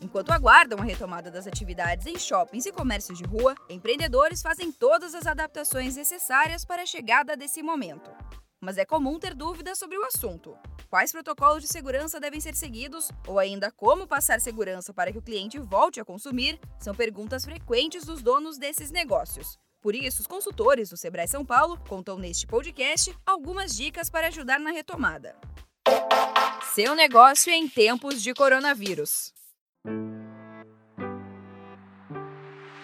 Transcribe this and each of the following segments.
Enquanto aguardam a retomada das atividades em shoppings e comércios de rua, empreendedores fazem todas as adaptações necessárias para a chegada desse momento. Mas é comum ter dúvidas sobre o assunto. Quais protocolos de segurança devem ser seguidos ou ainda como passar segurança para que o cliente volte a consumir são perguntas frequentes dos donos desses negócios. Por isso, os consultores do Sebrae São Paulo contam neste podcast algumas dicas para ajudar na retomada. Seu negócio em tempos de coronavírus.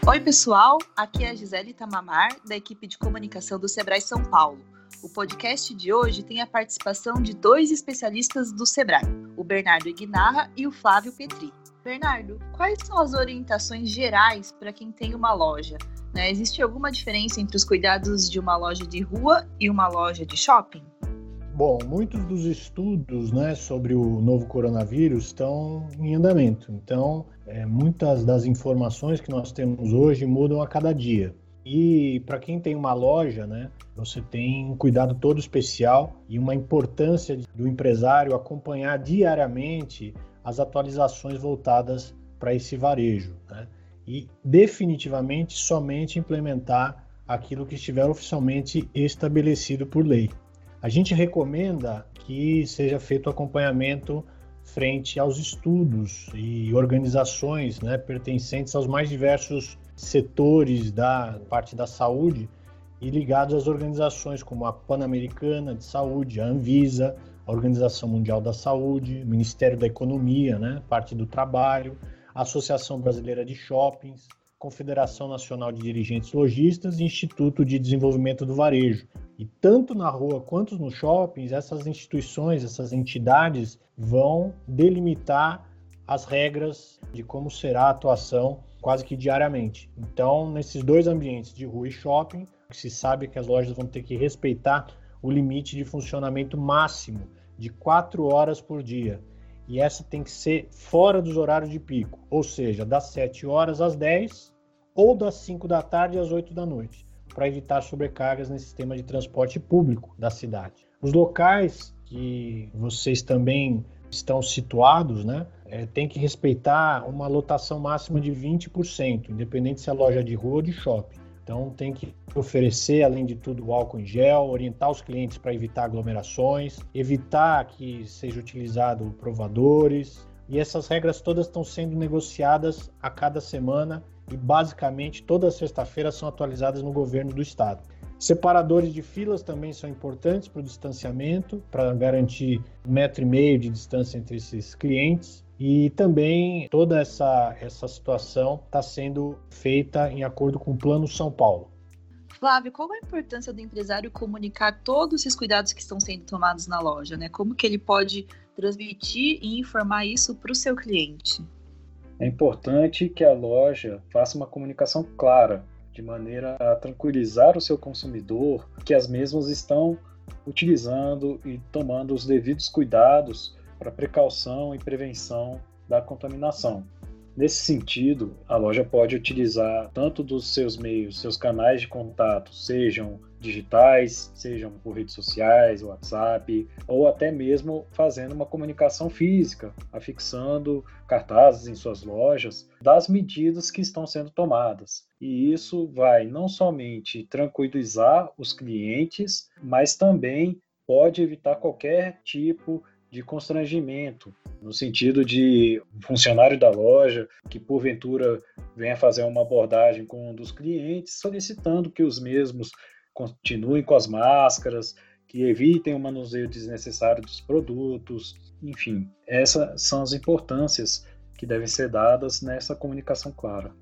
Oi, pessoal. Aqui é a Gisele Tamamar, da equipe de comunicação do Sebrae São Paulo. O podcast de hoje tem a participação de dois especialistas do Sebrae, o Bernardo Ignarra e o Flávio Petri. Bernardo, quais são as orientações gerais para quem tem uma loja? Né? Existe alguma diferença entre os cuidados de uma loja de rua e uma loja de shopping? Bom, muitos dos estudos né, sobre o novo coronavírus estão em andamento. Então, é, muitas das informações que nós temos hoje mudam a cada dia. E para quem tem uma loja, né, você tem um cuidado todo especial e uma importância do empresário acompanhar diariamente as atualizações voltadas para esse varejo. Né? e definitivamente somente implementar aquilo que estiver oficialmente estabelecido por lei. A gente recomenda que seja feito acompanhamento frente aos estudos e organizações né, pertencentes aos mais diversos setores da parte da saúde e ligados às organizações como a Pan-Americana de Saúde, a Anvisa, a Organização Mundial da Saúde, o Ministério da Economia, né, parte do trabalho, Associação Brasileira de Shoppings, Confederação Nacional de Dirigentes Logistas e Instituto de Desenvolvimento do Varejo. E tanto na rua quanto nos shoppings, essas instituições, essas entidades vão delimitar as regras de como será a atuação quase que diariamente. Então, nesses dois ambientes de rua e shopping, se sabe que as lojas vão ter que respeitar o limite de funcionamento máximo de quatro horas por dia e essa tem que ser fora dos horários de pico, ou seja, das 7 horas às 10 ou das 5 da tarde às 8 da noite, para evitar sobrecargas no sistema de transporte público da cidade. Os locais que vocês também estão situados, né, é, tem que respeitar uma lotação máxima de 20%, independente se é loja de rua ou de shopping. Então tem que oferecer, além de tudo, álcool em gel, orientar os clientes para evitar aglomerações, evitar que seja utilizado provadores. E essas regras todas estão sendo negociadas a cada semana e basicamente toda sexta-feira são atualizadas no governo do estado. Separadores de filas também são importantes para o distanciamento, para garantir um metro e meio de distância entre esses clientes. E também toda essa, essa situação está sendo feita em acordo com o Plano São Paulo. Flávio, qual a importância do empresário comunicar todos esses cuidados que estão sendo tomados na loja? Né? Como que ele pode transmitir e informar isso para o seu cliente? É importante que a loja faça uma comunicação clara, de maneira a tranquilizar o seu consumidor que as mesmas estão utilizando e tomando os devidos cuidados para precaução e prevenção da contaminação. Nesse sentido, a loja pode utilizar tanto dos seus meios, seus canais de contato, sejam digitais, sejam por redes sociais, WhatsApp, ou até mesmo fazendo uma comunicação física, afixando cartazes em suas lojas das medidas que estão sendo tomadas. E isso vai não somente tranquilizar os clientes, mas também pode evitar qualquer tipo de constrangimento, no sentido de um funcionário da loja que porventura venha fazer uma abordagem com um dos clientes, solicitando que os mesmos continuem com as máscaras, que evitem o manuseio desnecessário dos produtos, enfim, essas são as importâncias que devem ser dadas nessa comunicação clara.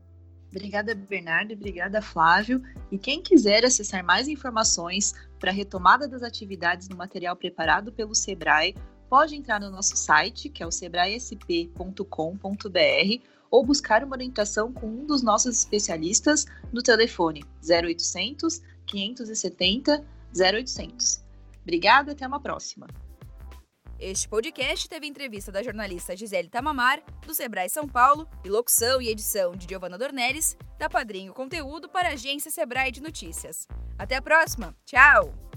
Obrigada, Bernardo, obrigada, Flávio. E quem quiser acessar mais informações para a retomada das atividades no material preparado pelo Sebrae, pode entrar no nosso site, que é o sebraesp.com.br, ou buscar uma orientação com um dos nossos especialistas no telefone 0800 570 0800. Obrigada, até uma próxima. Este podcast teve entrevista da jornalista Gisele Tamamar, do Sebrae São Paulo, e locução e edição de Giovanna Dornelles, da Padrinho Conteúdo para a agência Sebrae de Notícias. Até a próxima. Tchau!